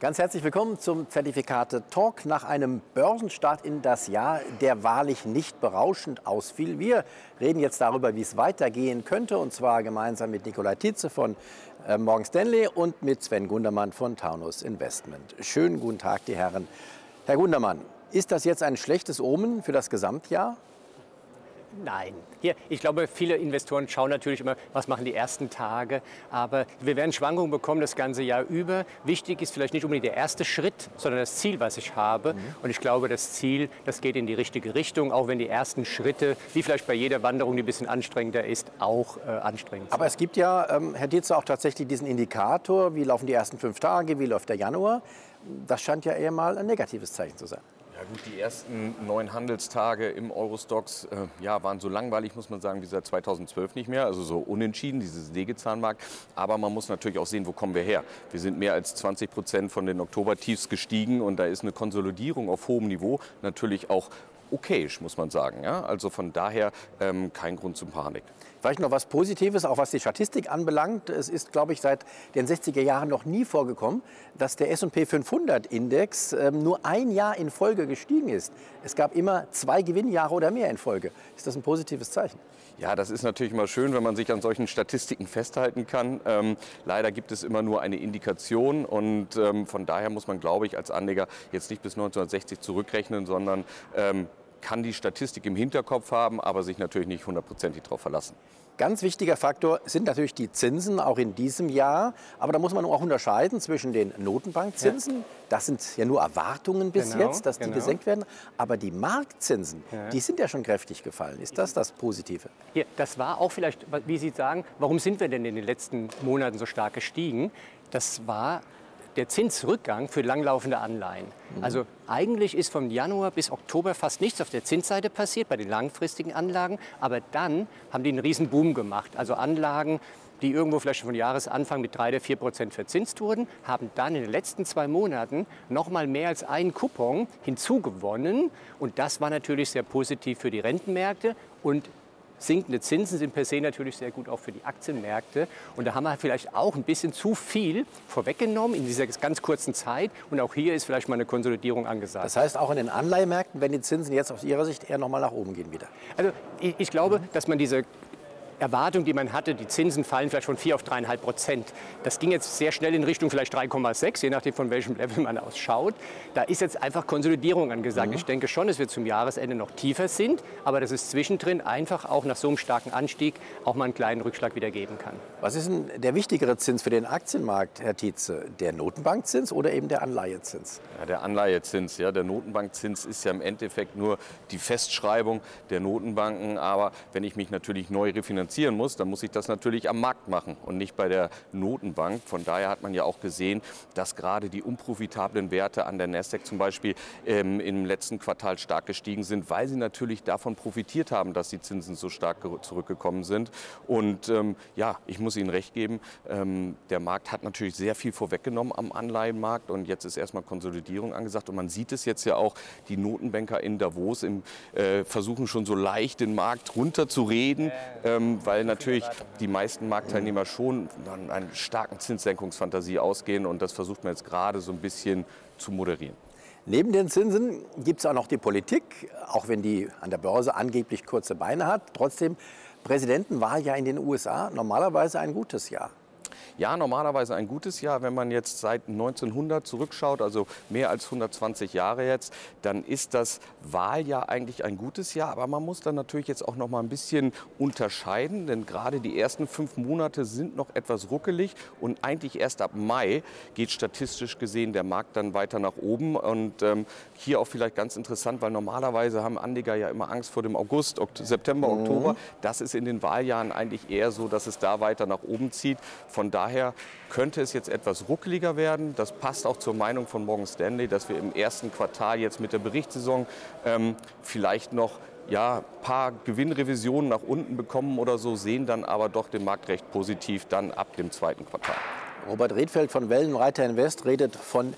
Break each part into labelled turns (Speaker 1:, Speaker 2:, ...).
Speaker 1: Ganz herzlich willkommen zum Zertifikate Talk nach einem Börsenstart in das Jahr, der wahrlich nicht berauschend ausfiel. Wir reden jetzt darüber, wie es weitergehen könnte, und zwar gemeinsam mit Nikolai Tietze von äh, Morgan Stanley und mit Sven Gundermann von Taunus Investment. Schönen guten Tag, die Herren. Herr Gundermann, ist das jetzt ein schlechtes Omen für das Gesamtjahr?
Speaker 2: Nein. Hier, ich glaube, viele Investoren schauen natürlich immer, was machen die ersten Tage. Aber wir werden Schwankungen bekommen das ganze Jahr über. Wichtig ist vielleicht nicht unbedingt der erste Schritt, sondern das Ziel, was ich habe. Mhm. Und ich glaube, das Ziel, das geht in die richtige Richtung, auch wenn die ersten Schritte, wie vielleicht bei jeder Wanderung, die ein bisschen anstrengender ist, auch äh, anstrengend sind.
Speaker 1: Aber es gibt ja, ähm, Herr Dietze, auch tatsächlich diesen Indikator, wie laufen die ersten fünf Tage, wie läuft der Januar. Das scheint ja eher mal ein negatives Zeichen zu sein.
Speaker 3: Ja gut, die ersten neun Handelstage im Eurostox äh, ja, waren so langweilig, muss man sagen, wie seit 2012 nicht mehr. Also so unentschieden, dieses Sägezahnmarkt. Aber man muss natürlich auch sehen, wo kommen wir her. Wir sind mehr als 20 Prozent von den Oktobertiefs gestiegen und da ist eine Konsolidierung auf hohem Niveau natürlich auch okayisch, muss man sagen. Ja? Also von daher ähm, kein Grund zum Panik.
Speaker 1: Vielleicht noch was Positives, auch was die Statistik anbelangt. Es ist, glaube ich, seit den 60er Jahren noch nie vorgekommen, dass der S&P 500-Index ähm, nur ein Jahr in Folge gestiegen ist. Es gab immer zwei Gewinnjahre oder mehr in Folge. Ist das ein positives Zeichen?
Speaker 3: Ja, das ist natürlich immer schön, wenn man sich an solchen Statistiken festhalten kann. Ähm, leider gibt es immer nur eine Indikation und ähm, von daher muss man, glaube ich, als Anleger jetzt nicht bis 1960 zurückrechnen, sondern ähm, kann die Statistik im Hinterkopf haben, aber sich natürlich nicht hundertprozentig darauf verlassen.
Speaker 1: Ganz wichtiger Faktor sind natürlich die Zinsen, auch in diesem Jahr. Aber da muss man auch unterscheiden zwischen den Notenbankzinsen, ja. das sind ja nur Erwartungen bis genau, jetzt, dass genau. die gesenkt werden. Aber die Marktzinsen, ja. die sind ja schon kräftig gefallen. Ist das das Positive?
Speaker 2: Ja, das war auch vielleicht, wie Sie sagen, warum sind wir denn in den letzten Monaten so stark gestiegen? Das war der Zinsrückgang für langlaufende Anleihen. Mhm. Also eigentlich ist vom Januar bis Oktober fast nichts auf der Zinsseite passiert bei den langfristigen Anlagen, aber dann haben die einen riesen Boom gemacht. Also Anlagen, die irgendwo vielleicht von Jahresanfang mit 3 oder 4 Prozent verzinst wurden, haben dann in den letzten zwei Monaten noch mal mehr als einen Coupon hinzugewonnen. Und das war natürlich sehr positiv für die Rentenmärkte und sinkende Zinsen sind per se natürlich sehr gut auch für die Aktienmärkte. Und da haben wir vielleicht auch ein bisschen zu viel vorweggenommen in dieser ganz kurzen Zeit. Und auch hier ist vielleicht mal eine Konsolidierung angesagt.
Speaker 1: Das heißt, auch in den Anleihemärkten, wenn die Zinsen jetzt aus Ihrer Sicht eher noch mal nach oben gehen wieder?
Speaker 2: Also ich, ich glaube, dass man diese Erwartung, die man hatte, die Zinsen fallen vielleicht von 4 auf 3,5 Prozent. Das ging jetzt sehr schnell in Richtung vielleicht 3,6, je nachdem von welchem Level man ausschaut. Da ist jetzt einfach Konsolidierung angesagt. Mhm. Ich denke schon, dass wir zum Jahresende noch tiefer sind, aber dass es zwischendrin einfach auch nach so einem starken Anstieg auch mal einen kleinen Rückschlag wieder geben kann.
Speaker 1: Was ist denn der wichtigere Zins für den Aktienmarkt, Herr Tietze? Der Notenbankzins oder eben der Anleihezins?
Speaker 3: Ja, der Anleihezins. Ja, der Notenbankzins ist ja im Endeffekt nur die Festschreibung der Notenbanken. Aber wenn ich mich natürlich neu refinanziere, finanzieren muss, dann muss ich das natürlich am Markt machen und nicht bei der Notenbank. Von daher hat man ja auch gesehen, dass gerade die unprofitablen Werte an der Nasdaq zum Beispiel ähm, im letzten Quartal stark gestiegen sind, weil sie natürlich davon profitiert haben, dass die Zinsen so stark zurückgekommen sind. Und ähm, ja, ich muss Ihnen recht geben, ähm, der Markt hat natürlich sehr viel vorweggenommen am Anleihenmarkt und jetzt ist erstmal Konsolidierung angesagt. Und man sieht es jetzt ja auch, die Notenbanker in Davos im, äh, versuchen schon so leicht den Markt runterzureden. Ähm, weil natürlich die meisten Marktteilnehmer schon von einer starken Zinssenkungsfantasie ausgehen und das versucht man jetzt gerade so ein bisschen zu moderieren.
Speaker 1: Neben den Zinsen gibt es auch noch die Politik, auch wenn die an der Börse angeblich kurze Beine hat. Trotzdem, Präsidentenwahl ja in den USA normalerweise ein gutes Jahr.
Speaker 3: Ja, normalerweise ein gutes Jahr. Wenn man jetzt seit 1900 zurückschaut, also mehr als 120 Jahre jetzt, dann ist das Wahljahr eigentlich ein gutes Jahr. Aber man muss dann natürlich jetzt auch noch mal ein bisschen unterscheiden, denn gerade die ersten fünf Monate sind noch etwas ruckelig und eigentlich erst ab Mai geht statistisch gesehen der Markt dann weiter nach oben. Und ähm, hier auch vielleicht ganz interessant, weil normalerweise haben Anleger ja immer Angst vor dem August, Okt September, mhm. Oktober. Das ist in den Wahljahren eigentlich eher so, dass es da weiter nach oben zieht. Von daher daher könnte es jetzt etwas ruckeliger werden. Das passt auch zur Meinung von Morgan Stanley, dass wir im ersten Quartal jetzt mit der Berichtssaison ähm, vielleicht noch ja, paar Gewinnrevisionen nach unten bekommen oder so, sehen dann aber doch den Markt recht positiv dann ab dem zweiten Quartal.
Speaker 1: Robert Redfeld von Wellenreiter Invest redet von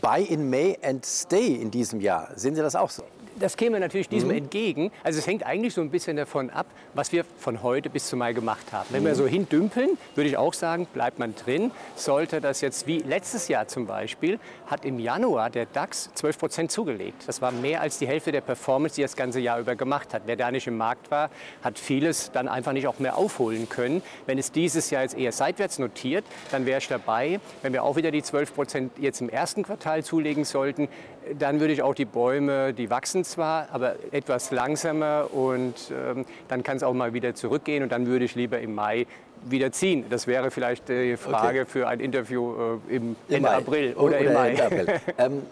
Speaker 1: Buy in May and Stay in diesem Jahr. Sehen Sie das auch so?
Speaker 2: Das käme natürlich diesem mhm. entgegen. Also es hängt eigentlich so ein bisschen davon ab, was wir von heute bis zum Mai gemacht haben. Wenn mhm. wir so hindümpeln, würde ich auch sagen, bleibt man drin. Sollte das jetzt wie letztes Jahr zum Beispiel, hat im Januar der DAX 12 Prozent zugelegt. Das war mehr als die Hälfte der Performance, die das ganze Jahr über gemacht hat. Wer da nicht im Markt war, hat vieles dann einfach nicht auch mehr aufholen können. Wenn es dieses Jahr jetzt eher seitwärts notiert, dann wäre ich dabei. Wenn wir auch wieder die 12 Prozent jetzt im ersten Quartal zulegen sollten, dann würde ich auch die Bäume, die wachsen zwar, aber etwas langsamer und ähm, dann kann es auch mal wieder zurückgehen und dann würde ich lieber im Mai wieder ziehen. Das wäre vielleicht die Frage okay. für ein Interview äh, im, Ende Mai. April oder, oder im Mai.
Speaker 1: ähm,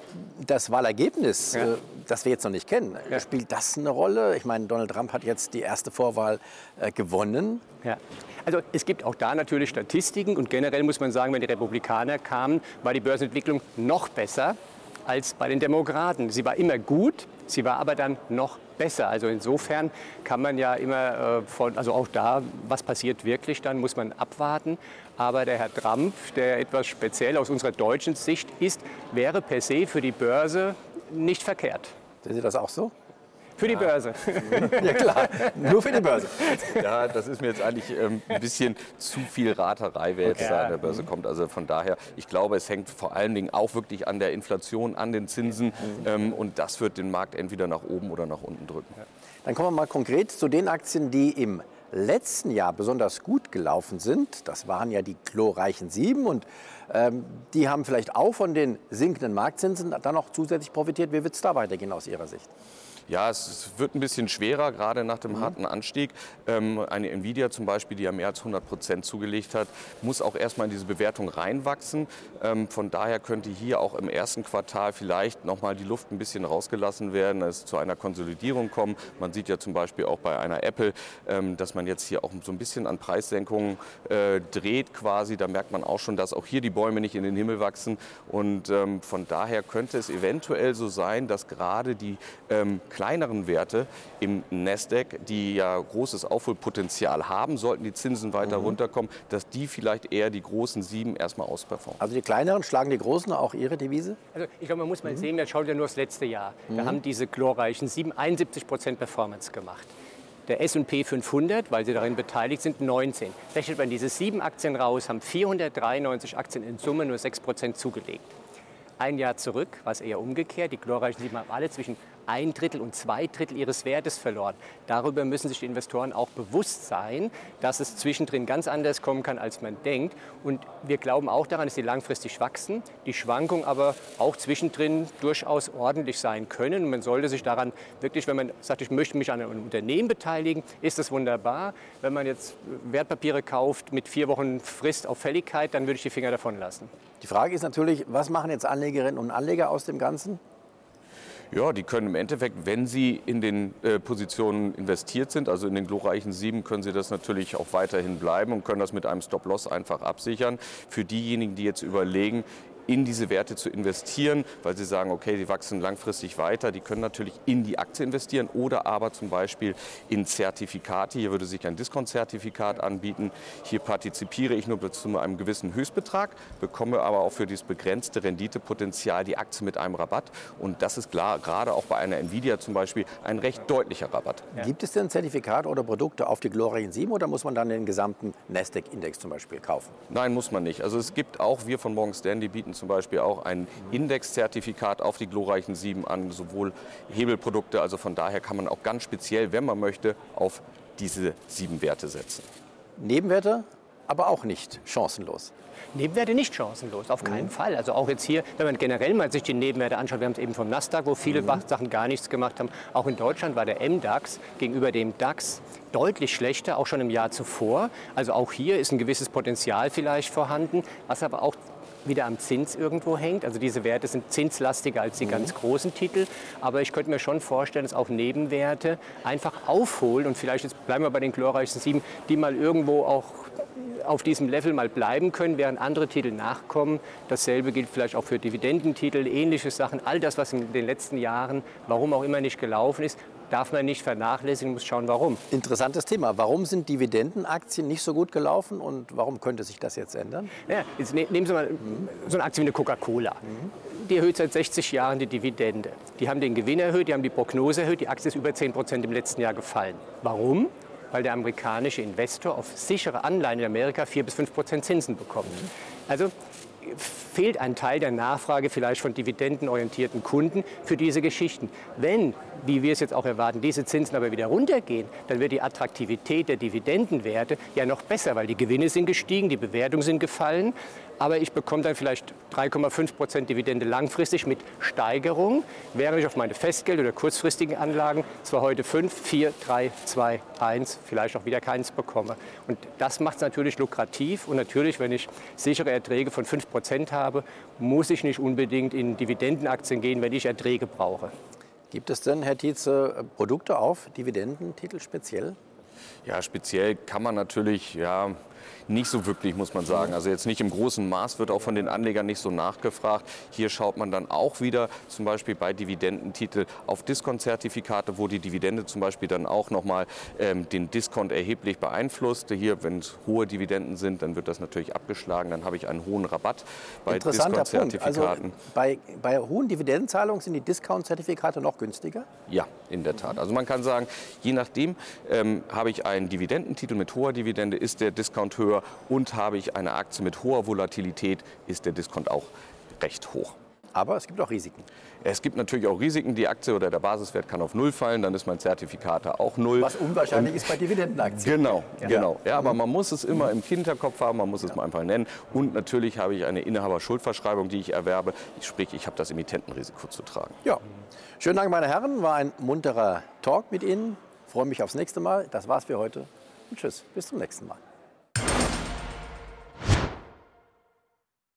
Speaker 1: das Wahlergebnis, ja. äh, das wir jetzt noch nicht kennen, ja. spielt das eine Rolle? Ich meine, Donald Trump hat jetzt die erste Vorwahl äh, gewonnen.
Speaker 2: Ja. Also es gibt auch da natürlich Statistiken und generell muss man sagen, wenn die Republikaner kamen, war die Börsenentwicklung noch besser als bei den Demokraten. Sie war immer gut, sie war aber dann noch besser. Also insofern kann man ja immer äh, von, also auch da, was passiert wirklich, dann muss man abwarten. Aber der Herr Trump, der etwas speziell aus unserer deutschen Sicht ist, wäre per se für die Börse nicht verkehrt.
Speaker 1: Sehen Sie das auch so?
Speaker 2: Für die Börse.
Speaker 1: ja klar, nur für die Börse.
Speaker 3: Ja, das ist mir jetzt eigentlich ähm, ein bisschen zu viel Raterei, wer jetzt ja. da an der Börse kommt. Also von daher, ich glaube, es hängt vor allen Dingen auch wirklich an der Inflation, an den Zinsen. Ähm, und das wird den Markt entweder nach oben oder nach unten drücken.
Speaker 1: Dann kommen wir mal konkret zu den Aktien, die im letzten Jahr besonders gut gelaufen sind. Das waren ja die glorreichen Sieben und ähm, die haben vielleicht auch von den sinkenden Marktzinsen dann noch zusätzlich profitiert. Wie wird es da weitergehen aus Ihrer Sicht?
Speaker 3: Ja, es wird ein bisschen schwerer, gerade nach dem mhm. harten Anstieg. Ähm, eine Nvidia zum Beispiel, die ja mehr als 100 Prozent zugelegt hat, muss auch erstmal in diese Bewertung reinwachsen. Ähm, von daher könnte hier auch im ersten Quartal vielleicht nochmal die Luft ein bisschen rausgelassen werden, es zu einer Konsolidierung kommen. Man sieht ja zum Beispiel auch bei einer Apple, ähm, dass man jetzt hier auch so ein bisschen an Preissenkungen äh, dreht quasi. Da merkt man auch schon, dass auch hier die Bäume nicht in den Himmel wachsen. Und ähm, von daher könnte es eventuell so sein, dass gerade die ähm, kleineren Werte im Nasdaq, die ja großes Aufholpotenzial haben, sollten die Zinsen weiter mhm. runterkommen, dass die vielleicht eher die großen sieben erstmal ausperformen.
Speaker 1: Also die kleineren schlagen die großen auch ihre Devise?
Speaker 2: Also ich glaube, man muss mal mhm. sehen, wir schauen ja nur das letzte Jahr. Mhm. Da haben diese glorreichen sieben 71 Prozent Performance gemacht. Der S&P 500, weil sie darin beteiligt sind, 19. Rechnet man diese sieben Aktien raus, haben 493 Aktien in Summe nur 6 Prozent zugelegt. Ein Jahr zurück war es eher umgekehrt. Die glorreichen sieben haben alle zwischen ein Drittel und zwei Drittel ihres Wertes verloren. Darüber müssen sich die Investoren auch bewusst sein, dass es zwischendrin ganz anders kommen kann, als man denkt. Und wir glauben auch daran, dass sie langfristig wachsen, die Schwankungen aber auch zwischendrin durchaus ordentlich sein können. Und man sollte sich daran wirklich, wenn man sagt, ich möchte mich an einem Unternehmen beteiligen, ist das wunderbar. Wenn man jetzt Wertpapiere kauft mit vier Wochen Frist auf Fälligkeit, dann würde ich die Finger davon lassen.
Speaker 1: Die Frage ist natürlich, was machen jetzt Anlegerinnen und Anleger aus dem Ganzen?
Speaker 3: Ja, die können im Endeffekt, wenn sie in den äh, Positionen investiert sind, also in den glorreichen sieben, können sie das natürlich auch weiterhin bleiben und können das mit einem Stop-Loss einfach absichern. Für diejenigen, die jetzt überlegen, in diese Werte zu investieren, weil sie sagen, okay, sie wachsen langfristig weiter. Die können natürlich in die Aktie investieren oder aber zum Beispiel in Zertifikate. Hier würde sich ein Discount-Zertifikat anbieten. Hier partizipiere ich nur zu einem gewissen Höchstbetrag, bekomme aber auch für dieses begrenzte Renditepotenzial die Aktie mit einem Rabatt. Und das ist klar, gerade auch bei einer Nvidia zum Beispiel ein recht deutlicher Rabatt.
Speaker 1: Ja. Gibt es denn Zertifikate oder Produkte auf die glorreichen 7 oder muss man dann den gesamten Nasdaq-Index zum Beispiel kaufen?
Speaker 3: Nein, muss man nicht. Also es gibt auch, wir von Morgan Stanley bieten zum Beispiel auch ein Indexzertifikat auf die glorreichen Sieben an, sowohl Hebelprodukte. Also von daher kann man auch ganz speziell, wenn man möchte, auf diese sieben Werte setzen.
Speaker 1: Nebenwerte, aber auch nicht chancenlos.
Speaker 2: Nebenwerte nicht chancenlos, auf keinen mhm. Fall. Also auch jetzt hier, wenn man generell mal sich die Nebenwerte anschaut, wir haben es eben vom Nasdaq, wo viele mhm. Sachen gar nichts gemacht haben. Auch in Deutschland war der MDAX gegenüber dem DAX deutlich schlechter, auch schon im Jahr zuvor. Also auch hier ist ein gewisses Potenzial vielleicht vorhanden, was aber auch wieder am Zins irgendwo hängt. Also diese Werte sind zinslastiger als die mhm. ganz großen Titel. Aber ich könnte mir schon vorstellen, dass auch Nebenwerte einfach aufholen und vielleicht jetzt bleiben wir bei den glorreichsten sieben, die mal irgendwo auch auf diesem Level mal bleiben können, während andere Titel nachkommen. Dasselbe gilt vielleicht auch für Dividendentitel, ähnliche Sachen. All das, was in den letzten Jahren, warum auch immer nicht gelaufen ist, darf man nicht vernachlässigen, muss schauen, warum.
Speaker 1: Interessantes Thema. Warum sind Dividendenaktien nicht so gut gelaufen und warum könnte sich das jetzt ändern?
Speaker 2: Ja, jetzt ne, nehmen Sie mal so eine Aktie wie eine Coca-Cola. Die erhöht seit 60 Jahren die Dividende. Die haben den Gewinn erhöht, die haben die Prognose erhöht. Die Aktie ist über 10 Prozent im letzten Jahr gefallen. Warum? Weil der amerikanische Investor auf sichere Anleihen in Amerika 4 bis 5 Prozent Zinsen bekommt. Also fehlt ein Teil der Nachfrage vielleicht von dividendenorientierten Kunden für diese Geschichten. Wenn, wie wir es jetzt auch erwarten, diese Zinsen aber wieder runtergehen, dann wird die Attraktivität der Dividendenwerte ja noch besser, weil die Gewinne sind gestiegen, die Bewertungen sind gefallen aber ich bekomme dann vielleicht 3,5 Prozent Dividende langfristig mit Steigerung, während ich auf meine Festgeld- oder kurzfristigen Anlagen zwar heute 5, 4, 3, 2, 1, vielleicht auch wieder keins bekomme. Und das macht es natürlich lukrativ und natürlich, wenn ich sichere Erträge von 5 Prozent habe, muss ich nicht unbedingt in Dividendenaktien gehen, wenn ich Erträge brauche.
Speaker 1: Gibt es denn, Herr Tietze, Produkte auf Dividendentitel speziell?
Speaker 3: Ja, speziell kann man natürlich, ja, nicht so wirklich, muss man sagen. Also jetzt nicht im großen Maß wird auch von den Anlegern nicht so nachgefragt. Hier schaut man dann auch wieder zum Beispiel bei Dividendentitel auf Diskontzertifikate, wo die Dividende zum Beispiel dann auch nochmal ähm, den Diskont erheblich beeinflusst. Hier, wenn es hohe Dividenden sind, dann wird das natürlich abgeschlagen. Dann habe ich einen hohen Rabatt bei Diskontzertifikaten. Also
Speaker 1: bei, bei hohen Dividendenzahlungen sind die Diskontzertifikate noch günstiger?
Speaker 3: Ja, in der Tat. Also man kann sagen, je nachdem ähm, habe ich einen Dividendentitel mit hoher Dividende, ist der Discount höher und habe ich eine Aktie mit hoher Volatilität, ist der Diskont auch recht hoch.
Speaker 1: Aber es gibt auch Risiken.
Speaker 3: Es gibt natürlich auch Risiken. Die Aktie oder der Basiswert kann auf Null fallen, dann ist mein Zertifikat auch Null.
Speaker 1: Was unwahrscheinlich und ist bei Dividendenaktien.
Speaker 3: Genau, ja. genau. Ja, aber man muss es immer im Hinterkopf haben, man muss es mal einfach nennen. Und natürlich habe ich eine Inhaberschuldverschreibung, die ich erwerbe. Sprich, ich habe das Emittentenrisiko zu tragen.
Speaker 1: Ja. Schönen Dank, meine Herren. War ein munterer Talk mit Ihnen. Ich freue mich aufs nächste Mal. Das war's für heute. Und tschüss. Bis zum nächsten Mal.